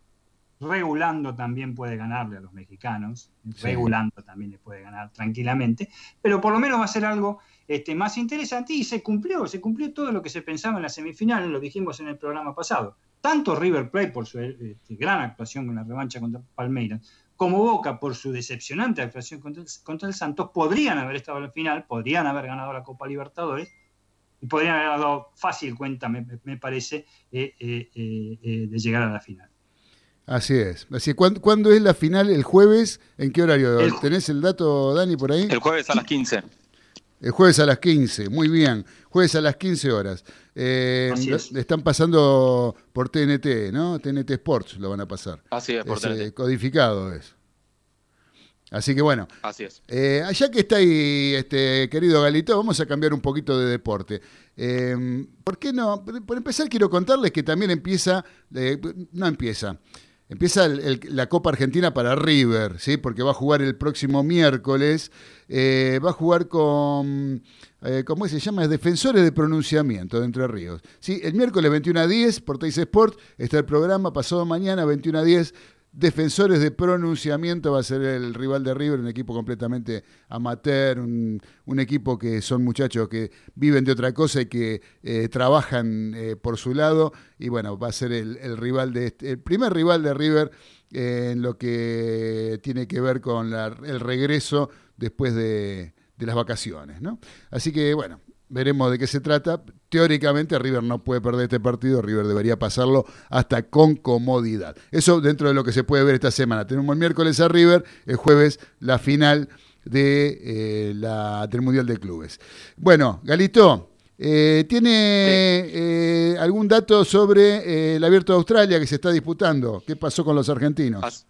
regulando también puede ganarle a los mexicanos, Sí. regulando también le puede ganar tranquilamente, pero por lo menos va a ser algo este, más interesante y se cumplió, se cumplió todo lo que se pensaba en la semifinal, lo dijimos en el programa pasado. Tanto River Plate por su este, gran actuación con la revancha contra Palmeiras, como Boca por su decepcionante actuación contra el, contra el Santos, podrían haber estado en la final, podrían haber ganado la Copa Libertadores y podrían haber dado fácil cuenta, me, me parece, eh, eh, eh, de llegar a la final. Así es. Así es. ¿Cuándo, cuándo es la final? ¿El jueves? ¿En qué horario? El- ¿Tenés el dato, Dani, por ahí? El jueves a las 15. El jueves a las 15, muy bien. Jueves a las 15 horas. Eh, Así es. están pasando por TNT, ¿no? TNT Sports lo van a pasar. Así es, por Es, eh, codificado es. Así que bueno, Así es. eh, allá que está ahí, este, querido Galito, vamos a cambiar un poquito de deporte. Eh, ¿Por qué no? Por por empezar, quiero contarles que también empieza, eh, no empieza, empieza la Copa Argentina para River, ¿sí? Porque va a jugar el próximo miércoles, eh, va a jugar con, eh, ¿cómo se llama? Defensores de pronunciamiento de Entre Ríos. Sí, el miércoles 21 a 10 por Teis Sport está el programa, pasado mañana 21 a 10 Defensores de pronunciamiento va a ser el rival de River, un equipo completamente amateur, un, un equipo que son muchachos que viven de otra cosa y que eh, trabajan eh, por su lado. Y bueno, va a ser el, rival de este- el primer rival de River eh, en lo que tiene que ver con la- el regreso después de, de las vacaciones. ¿no? Así que bueno, veremos de qué se trata. Teóricamente River no puede perder este partido, River debería pasarlo hasta con comodidad. Eso dentro de lo que se puede ver esta semana. Tenemos el miércoles a River, el jueves la final de, eh, la, del Mundial de Clubes. Bueno, Galito, eh, ¿tiene eh, algún dato sobre el Abierto de Australia que se está disputando? ¿Qué pasó con los argentinos? As-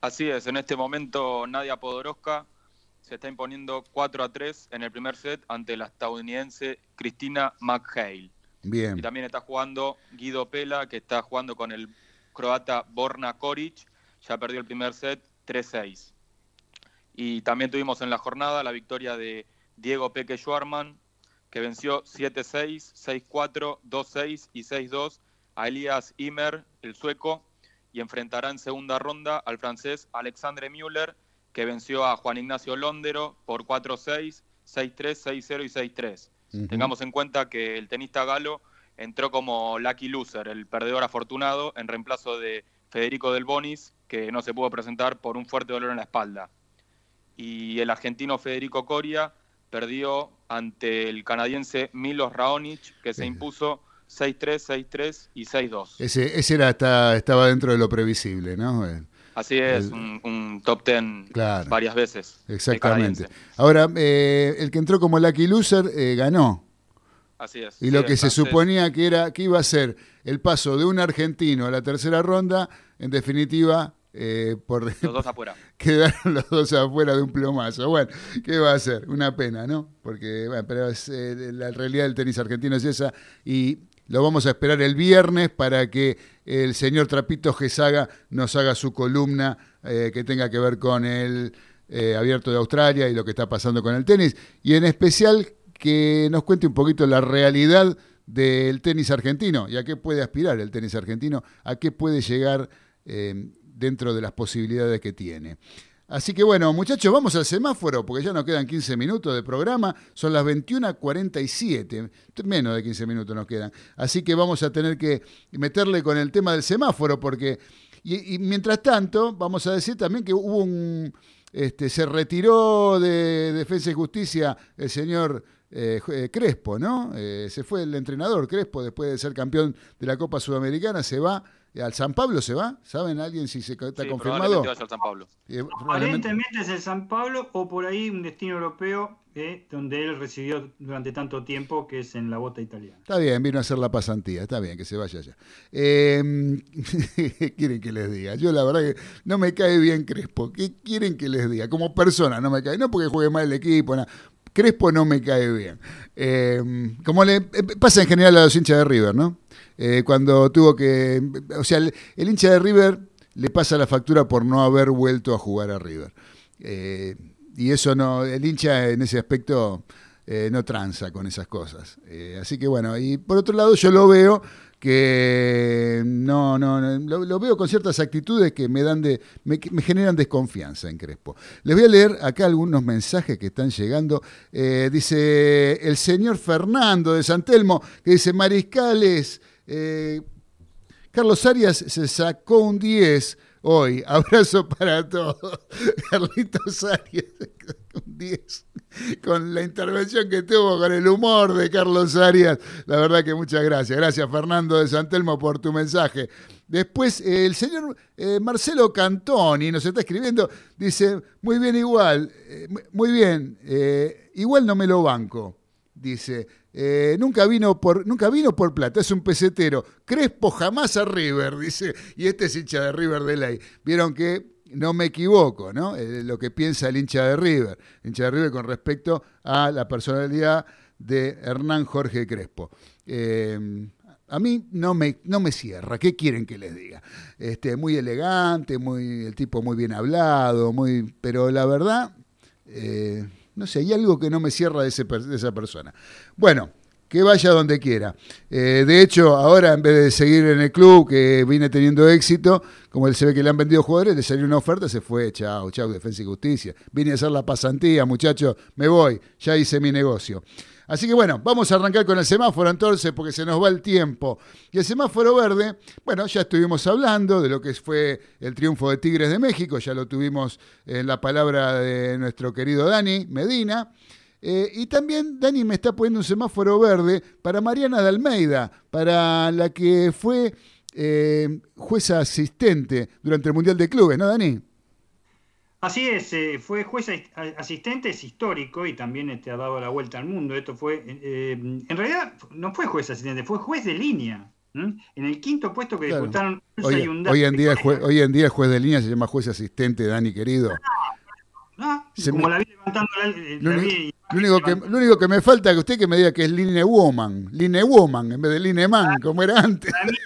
Así es, en este momento Nadia Podoroska se está imponiendo 4 a 3 en el primer set ante la estadounidense Cristina McHale. Bien. Y también está jugando Guido Pela, que está jugando con el croata Borna Koric. Ya perdió el primer set 3-6. Y también tuvimos en la jornada la victoria de Diego Peque Schwarman, que venció 7-6, 6-4, 2-6 y 6-2 a Elias Imer, el sueco, y enfrentará en segunda ronda al francés Alexandre Müller, que venció a Juan Ignacio Londero por 4-6, 6-3, 6-0 y 6-3. Ujú. Tengamos en cuenta que el tenista galo entró como lucky loser, el perdedor afortunado, en reemplazo de Federico Del Bonis, que no se pudo presentar por un fuerte dolor en la espalda. Y el argentino Federico Coria perdió ante el canadiense Milos Raonic, que se Sí. impuso 6-3, 6-3 y 6-2. Ese, ese era, está- estaba dentro de lo previsible, ¿no? Así es, el- un, un top ten Claro. varias veces. Exactamente. Ahora, eh, el que entró como lucky loser eh, ganó. Así es. Y sí, lo que se suponía que era que iba a ser el paso de un argentino a la tercera ronda, en definitiva, eh, por Los dos afuera. quedaron los dos afuera de un plomazo. Bueno, ¿qué va a hacer? Una pena, ¿no? Porque, bueno, pero es, eh, la realidad del tenis argentino es esa y lo vamos a esperar el viernes para que el señor Trapito Gesaga nos haga su columna eh, que tenga que ver con el eh, abierto de Australia y lo que está pasando con el tenis y en especial que nos cuente un poquito la realidad del tenis argentino y a qué puede aspirar el tenis argentino, a qué puede llegar eh, dentro de las posibilidades que tiene. Así que bueno, muchachos, vamos al semáforo, porque ya nos quedan 15 minutos de programa, son las 21.47, menos de 15 minutos nos quedan. Así que vamos a tener que meterle con el tema del semáforo, porque... Y, y mientras tanto, vamos a decir también que hubo un... Este, se retiró de Defensa y Justicia el señor eh, eh, Crespo, ¿no? Eh, se fue el entrenador Crespo después de ser campeón de la Copa Sudamericana, se va al San Pablo, se va. ¿Saben alguien si se, está Sí, confirmado? probablemente vaya al San Pablo. Eh, probablemente- Aparentemente es el San Pablo o por ahí un destino europeo eh, donde él residió durante tanto tiempo, que es en la bota italiana. Está bien, vino a hacer la pasantía, está bien, que se vaya allá. Eh, ¿Qué quieren que les diga? Yo la verdad que no me cae bien Crespo. ¿Qué quieren que les diga? Como persona no me cae, no porque juegue mal el equipo, nada. Crespo no me cae bien. Eh, como le eh, pasa en general a los hinchas de River, ¿no? Eh, cuando tuvo que... O sea, el, hincha de River le pasa la factura por no haber vuelto a jugar a River. Eh, y eso no, el hincha en ese aspecto eh, no tranza con esas cosas. Así que bueno, y por otro lado yo lo veo que no, no, lo, veo con ciertas actitudes que me dan de, me, generan desconfianza en Crespo. Les voy a leer acá algunos mensajes que están llegando. Dice el señor Fernando de San Telmo, que dice Mariscales, eh, Carlos Arias se sacó un 10 hoy. Abrazo para todos. Carlitos Arias un 10. Con la intervención que tuvo, con el humor de Carlos Arias. La verdad que muchas gracias. Gracias Fernando de Santelmo por tu mensaje. Después el señor eh, Marcelo Cantoni nos está escribiendo, dice, muy bien igual, eh, muy bien, igual no me lo banco, dice, eh, nunca, vino por, nunca vino por plata, es un pesetero, Crespo jamás a River, dice, y este es hincha de River de ley. Vieron que no me equivoco, ¿no? Eh, lo que piensa el hincha de River, hincha de River con respecto a la personalidad de Hernán Jorge Crespo. Eh, a mí no me, no me cierra, ¿qué quieren que les diga? Este, muy elegante, muy, el tipo muy bien hablado, muy, pero la verdad, no sé, hay algo que no me cierra de, ese, de esa persona. Bueno, que vaya donde quiera. Eh, de hecho, ahora en vez de seguir en el club que viene teniendo éxito, como él se ve que le han vendido jugadores, le salió una oferta, se fue, chao, chao, Defensa y Justicia. Vine a hacer la pasantía, muchachos, me voy, ya hice mi negocio. Así que bueno, vamos a arrancar con el semáforo entonces, porque se nos va el tiempo. Y el semáforo verde, bueno, ya estuvimos hablando de lo que fue el triunfo de Tigres de México, ya lo tuvimos en la palabra de nuestro querido Dani Medina. Eh, y también Dani me está poniendo un semáforo verde para Mariana de Almeida, para la que fue eh, jueza asistente durante el Mundial de Clubes, ¿no, Dani? Así es, eh, fue juez asistente, es histórico y también este, ha dado la vuelta al mundo. Esto fue, eh, en realidad no fue juez asistente, fue juez de línea. En el quinto puesto que disputaron hoy, hoy, en día juez, hoy en día juez de línea se llama juez asistente, Dani querido. No, como la vi levantando la, lo, único que, lo único que me falta es que usted que me diga que es Line Woman, Line Woman en vez de Line Man, ah, como era antes. Para mí,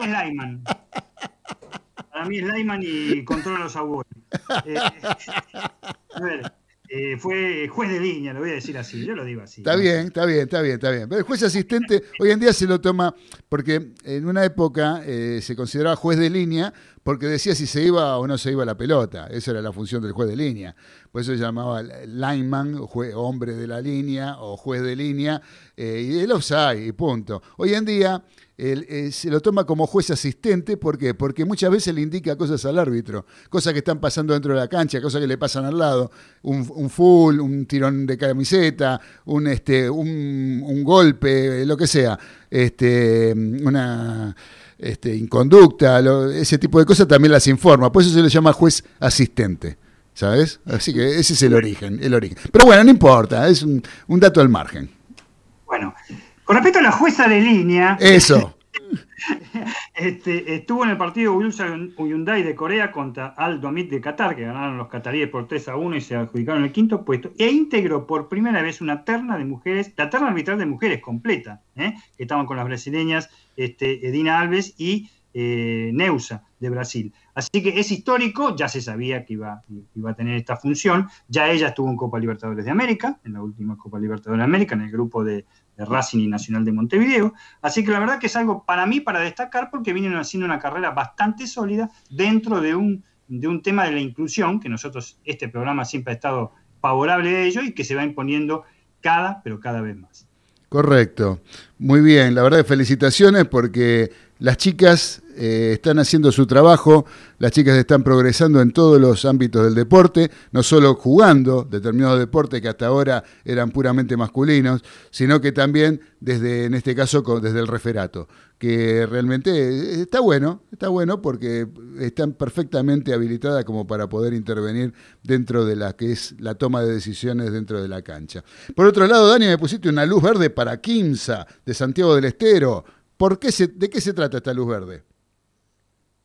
es Lyman. Para mí es Lyman y controla los abuelos. Eh, a ver, eh, fue juez de línea, lo voy a decir así, yo lo digo así. Está bien, está bien, está bien, está bien. Pero el juez asistente hoy en día se lo toma, porque en una época eh, se consideraba juez de línea porque decía si se iba o no se iba la pelota. Esa era la función del juez de línea. Por eso se llamaba lineman, hombre de la línea o juez de línea, y el offside, y punto. Hoy en día eh, se lo toma como juez asistente, ¿por qué? Porque muchas veces le indica cosas al árbitro, cosas que están pasando dentro de la cancha, cosas que le pasan al lado, un, full, un tirón de camiseta, un, este, un, golpe, lo que sea, este, una este, inconducta, ese tipo de cosas también las informa, por eso se le llama juez asistente. ¿Sabes? Así que ese es el origen, el origen. Pero bueno, no importa, es un, un dato al margen. Bueno, con respecto a la jueza de línea. Eso. este, estuvo en el partido Hyundai de Corea contra Aldo Amit de Qatar, que ganaron los cataríes por 3 a 1 y se adjudicaron el quinto puesto. E integró por primera vez una terna de mujeres, la terna arbitral de mujeres completa, ¿eh? que estaban con las brasileñas este, Edina Alves y eh, Neusa de Brasil. Así que es histórico, ya se sabía que iba, iba, a tener esta función. Ya ella estuvo en Copa Libertadores de América, en la última Copa Libertadores de América, en el grupo de, Racing y Nacional de Montevideo. Así que la verdad que es algo para mí para destacar porque vienen haciendo una carrera bastante sólida dentro de un, de un tema de la inclusión, que nosotros, este programa siempre ha estado favorable a ello y que se va imponiendo cada, pero cada vez más. Correcto. Muy bien, la verdad felicitaciones porque las chicas eh, están haciendo su trabajo, las chicas están progresando en todos los ámbitos del deporte, no solo jugando determinados deportes que hasta ahora eran puramente masculinos, sino que también desde, en este caso, desde el referato, que realmente está bueno, está bueno porque están perfectamente habilitadas como para poder intervenir dentro de la que es la toma de decisiones dentro de la cancha. Por otro lado, Dani, me pusiste una luz verde para Quimsa de Santiago del Estero. ¿Por qué ¿De qué se trata esta luz verde?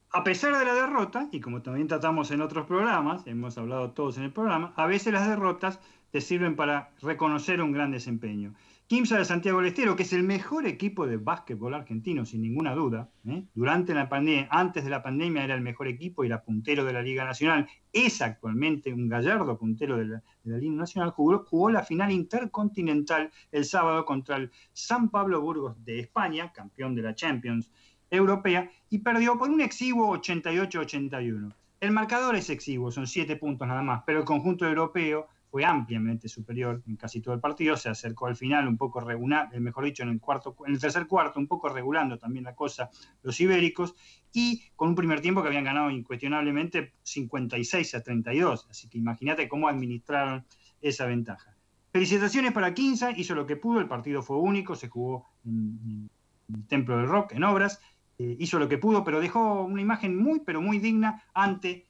A pesar de la derrota, y como también tratamos en otros programas, hemos hablado todos en el programa, a veces las derrotas te sirven para reconocer un gran desempeño. Quimsa de Santiago del Estero, que es el mejor equipo de básquetbol argentino, sin ninguna duda. ¿eh? Durante la pandemia, antes de la pandemia era el mejor equipo y era puntero de la Liga Nacional. Es actualmente un gallardo puntero de la, Liga Nacional. Jugó, jugó, la final intercontinental el sábado contra el San Pablo Burgos de España, campeón de la Champions Europea, y perdió por un exiguo 88-81. El marcador es exiguo, son siete puntos nada más, pero el conjunto europeo fue ampliamente superior en casi todo el partido, se acercó al final un poco regular, eh, mejor dicho, en el, cuarto, en el tercer cuarto, un poco regulando también la cosa los ibéricos, y con un primer tiempo que habían ganado incuestionablemente 56 a 32, así que imagínate cómo administraron esa ventaja. Felicitaciones para Quinza, hizo lo que pudo, el partido fue único, se jugó en, el Templo del Rock, en obras, eh, hizo lo que pudo, pero dejó una imagen muy, pero muy digna ante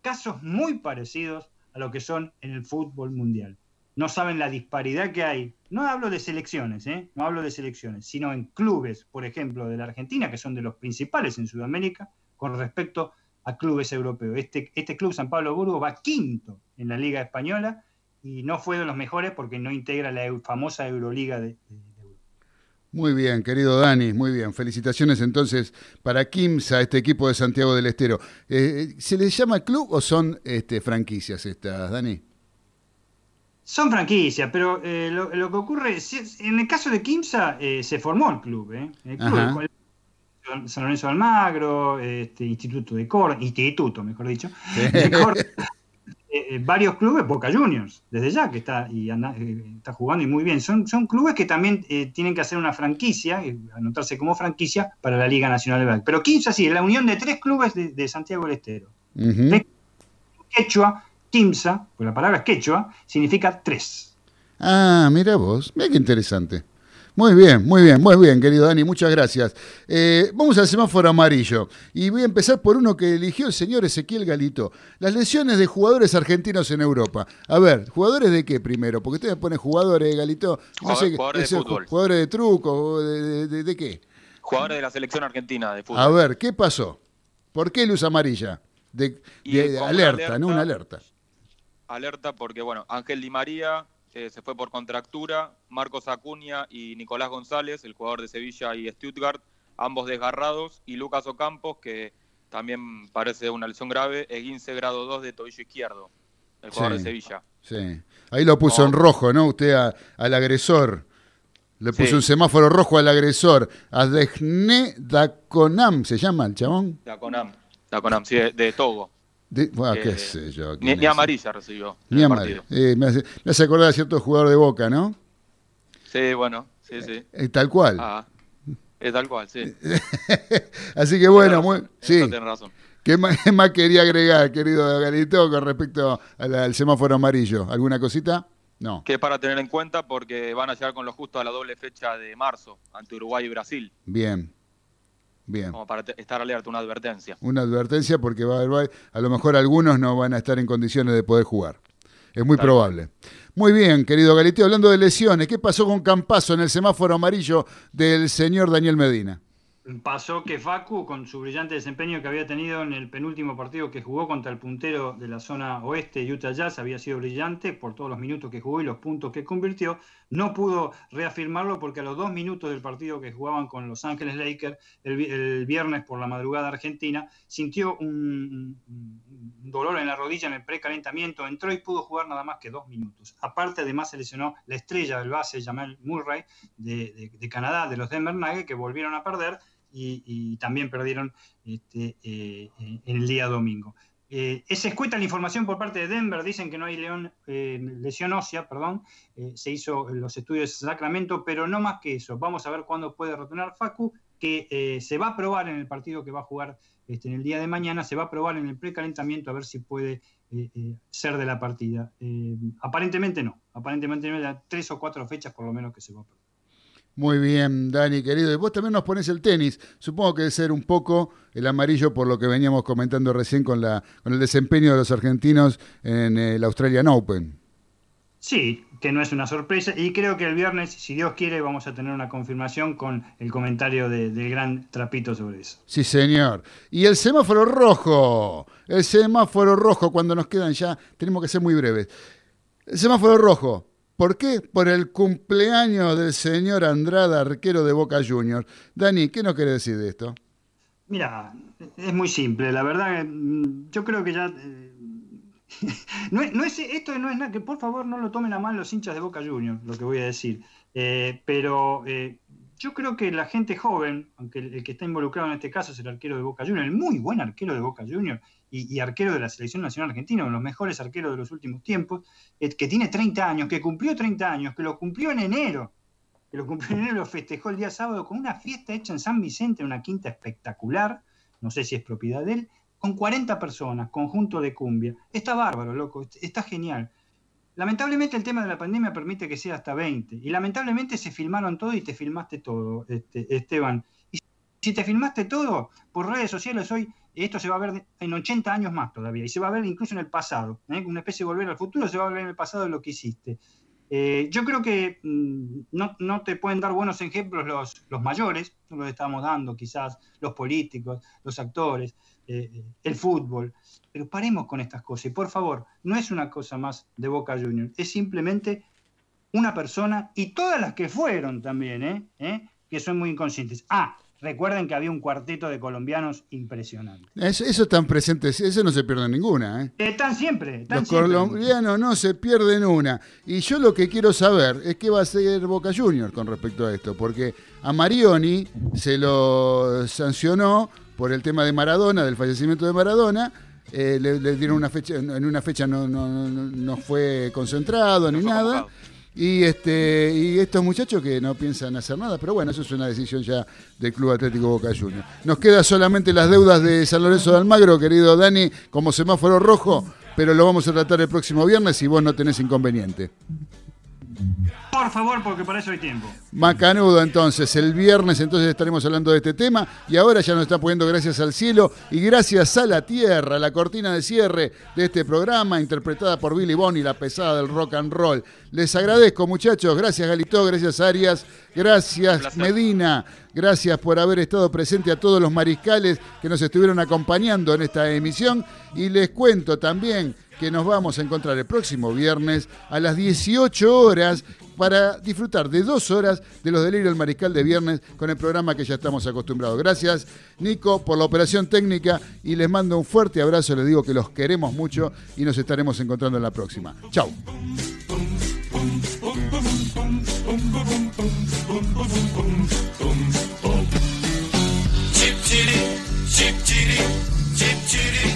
casos muy parecidos a lo que son en el fútbol mundial. No saben la disparidad que hay. No hablo de selecciones, ¿eh? no hablo de selecciones, sino en clubes, por ejemplo, de la Argentina, que son de los principales en Sudamérica, con respecto a clubes europeos. Este, este club San Pablo Burgo va quinto en la Liga Española y no fue de los mejores porque no integra la famosa Euroliga de, muy bien, querido Dani, muy bien. Felicitaciones entonces para Kimsa, este equipo de Santiago del Estero. Eh, ¿Se les llama club o son este, franquicias estas, Dani? Son franquicias, pero eh, lo, que ocurre, en el caso de Kimsa eh, se formó el club, el club San Lorenzo de Almagro, este, Instituto de Córdoba, Instituto, mejor dicho, de eh, eh, varios clubes, Boca Juniors, desde ya que está y eh, está jugando y muy bien. Son, son clubes que también tienen que hacer una franquicia, anotarse como franquicia para la Liga Nacional de Básquet. Pero Quimsa sí, es la unión de tres clubes de, Santiago del Estero. Quechua, Quimsa, pues la palabra es quechua, significa tres. Ah, mira vos, mira qué interesante. Muy bien, muy bien, muy bien, querido Dani, muchas gracias. Eh, vamos al semáforo amarillo y voy a empezar por uno que eligió el señor Ezequiel Galito. Las lesiones de jugadores argentinos en Europa. A ver, ¿jugadores de qué primero? Porque usted me pone jugadores, Galito. No sé, jugadores de ¿eso, fútbol. ¿Jugadores de truco? ¿De, de- de- de qué? Jugadores de la selección argentina de fútbol. A ver, ¿qué pasó? ¿Por qué luz amarilla? De, una alerta, no una alerta- alerta. Alerta porque, bueno, Ángel Di María eh, se fue por contractura, Marcos Acuña y Nicolás González, el jugador de Sevilla y Stuttgart, ambos desgarrados, y Lucas Ocampos, que también parece una lesión grave, esguince grado 2 de tobillo izquierdo, el jugador Sí. de Sevilla. Sí. Ahí lo puso en rojo, ¿no? Usted a- al agresor. Le puso Sí. un semáforo rojo al agresor. Adegné Daconam, ¿se llama el chabón? La CONAM, la CONAM, sí, de, de Togo. De- bueno, Eh, qué sé yo. Ni, ni amarilla recibió. Ni amarilla. Eh, me, hace, me hace acordar a cierto jugador de Boca, ¿no? Sí, bueno, sí, sí. Eh, tal cual. Ah, es tal cual, sí. Así que bueno, muy, sí. eso tenés razón. ¿Qué más, qué más quería agregar, querido Galito, con respecto al, al semáforo amarillo? ¿Alguna cosita? No. Que es para tener en cuenta porque van a llegar con lo justo a la doble fecha de marzo ante Uruguay y Brasil, Bien. Bien. como para estar alerta, una advertencia. Una advertencia porque va a, haber- a lo mejor algunos no van a estar en condiciones de poder jugar. Es muy Tal probable. Muy bien, querido Galito, hablando de lesiones, ¿qué pasó con Campazo en el semáforo amarillo del señor Daniel Medina? Pasó que Facu, con su brillante desempeño que había tenido en el penúltimo partido que jugó contra el puntero de la zona oeste, Utah Jazz, había sido brillante por todos los minutos que jugó y los puntos que convirtió. No pudo reafirmarlo porque a los dos minutos del partido que jugaban con Los Ángeles Lakers el, vi- el viernes por la madrugada argentina, sintió un, dolor en la rodilla en el precalentamiento, entró y pudo jugar nada más que dos minutos. Aparte, además, se lesionó la estrella del base, Jamal Murray, de, Canadá, de los Denver Nuggets, que volvieron a perder y, también perdieron este, eh, el día domingo. Eh, es escueta la información por parte de Denver, dicen que no hay león, eh, lesión ósea, perdón, eh, se hizo los estudios de Sacramento, pero no más que eso. Vamos a ver cuándo puede retornar Facu, que eh, se va a probar en el partido que va a jugar este, en el día de mañana, se va a probar en el precalentamiento a ver si puede ser de la partida. Aparentemente no, aparentemente no, tres o cuatro fechas por lo menos que se va a probar. Muy bien, Dani, querido. Y vos también nos pones el tenis. Supongo que debe ser un poco el amarillo por lo que veníamos comentando recién con, la, con el desempeño de los argentinos en el Australian Open. Sí, que no es una sorpresa. Y creo que el viernes, si Dios quiere, vamos a tener una confirmación con el comentario de- del gran trapito sobre eso. Sí, señor. Y el semáforo rojo. El semáforo rojo, cuando nos quedan ya, tenemos que ser muy breves. El semáforo rojo. ¿Por qué? Por el cumpleaños del señor Andrada, arquero de Boca Juniors. Dani, ¿qué nos quiere decir de esto? Mira, es muy simple. La verdad, mm, yo creo que ya. eh, no es, no es- esto no es nada que por favor no lo tomen a mal los hinchas de Boca Juniors, lo que voy a decir. Eh, pero eh, yo creo que la gente joven, aunque el, el que está involucrado en este caso es el arquero de Boca Juniors, el muy buen arquero de Boca Juniors y, arquero de la Selección Nacional Argentina, uno de los mejores arqueros de los últimos tiempos, eh, que tiene 30 años, que cumplió 30 años, que lo cumplió en enero, que lo cumplió en enero, lo festejó el día sábado con una fiesta hecha en San Vicente, en una quinta espectacular, no sé si es propiedad de él, con 40 personas, conjunto de cumbia. Está bárbaro, loco, está genial. Lamentablemente el tema de la pandemia permite que sea hasta 20. Y lamentablemente se filmaron todo y te filmaste todo, este, Esteban. Y si te filmaste todo por redes sociales hoy, esto se va a ver en 80 años más todavía. Y se va a ver incluso en el pasado. ¿eh? Una especie de volver al futuro, se va a ver en el pasado de lo que hiciste. Eh, yo creo que mm, no, no te pueden dar buenos ejemplos los, los mayores, no los estamos dando quizás, los políticos, los actores, eh, el fútbol, pero paremos con estas cosas. Y por favor, no es una cosa más de Boca Juniors, es simplemente una persona y todas las que fueron también. ¿Eh? que son muy inconscientes. Ah, recuerden que había un cuarteto de colombianos impresionante. Eso, eso están presentes, eso no se pierde ninguna. ¿eh? Están siempre, están Los siempre. colombianos no se pierden una. Y yo lo que quiero saber es qué va a hacer Boca Juniors con respecto a esto, porque a Marioni se lo sancionó por el tema de Maradona, del fallecimiento de Maradona. eh, le, le dieron una fecha, en una fecha no, no, no- no fue concentrado No ni fue nada. Y este y estos muchachos que no piensan hacer nada, pero bueno, eso es una decisión ya del Club Atlético Boca Juniors. Nos queda solamente las deudas de San Lorenzo de Almagro, querido Dani, como semáforo rojo, pero lo vamos a tratar el próximo viernes si vos no tenés inconveniente. Por favor, porque para eso hay tiempo. Macanudo, entonces. El viernes entonces estaremos hablando de este tema y ahora ya nos está poniendo gracias al cielo y gracias a la tierra, la cortina de cierre de este programa interpretada por Billy Bonnie, la pesada del rock and roll. Les agradezco muchachos, gracias Galito, gracias Arias, gracias Medina, gracias por haber estado presente a todos los mariscales que nos estuvieron acompañando en esta emisión y les cuento también que nos vamos a encontrar el próximo viernes a las 18 horas para disfrutar de dos horas de los delirios del mariscal de viernes con el programa que ya estamos acostumbrados. Gracias, Nico, por la operación técnica y les mando un fuerte abrazo. Les digo que los queremos mucho y nos estaremos encontrando en la próxima. Chau. Chip chip.